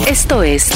Esto es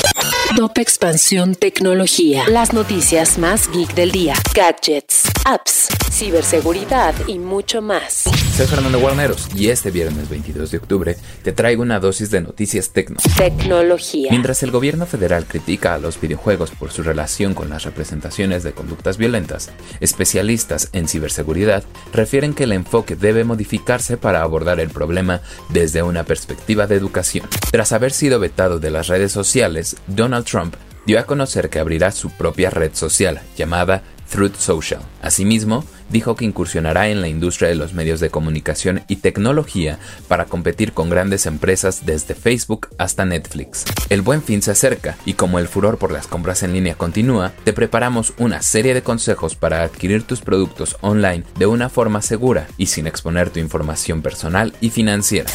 Top Expansión Tecnología. Las noticias más geek del día. Gadgets, apps, ciberseguridad y mucho más. Soy Fernando Guarneros y este viernes 22 de octubre te traigo una dosis de noticias tecno. Tecnología. Mientras el gobierno federal critica a los videojuegos por su relación con las representaciones de conductas violentas, especialistas en ciberseguridad refieren que el enfoque debe modificarse para abordar el problema desde una perspectiva de educación. Tras haber sido vetado de las redes sociales, Donald Trump dio a conocer que abrirá su propia red social llamada Truth Social. Asimismo, dijo que incursionará en la industria de los medios de comunicación y tecnología para competir con grandes empresas desde Facebook hasta Netflix. El buen fin se acerca y como el furor por las compras en línea continúa, te preparamos una serie de consejos para adquirir tus productos online de una forma segura y sin exponer tu información personal y financiera.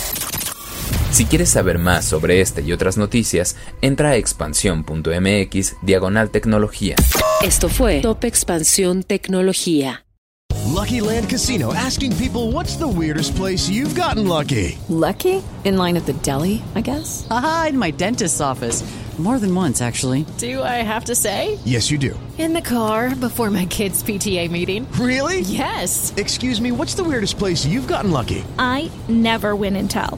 Si quieres saber más sobre este y otras noticias, entra a expansión.mx diagonal tecnología. Esto fue Top Expansión Tecnología. Lucky Land Casino asking people what's the weirdest place you've gotten lucky? Lucky? In line at the deli, I guess? Aha, in my dentist's office. More than once, actually. Do I have to say? Yes, you do. In the car before my kids' PTA meeting. Really? Yes. Excuse me, what's the weirdest place you've gotten lucky? I never win and tell.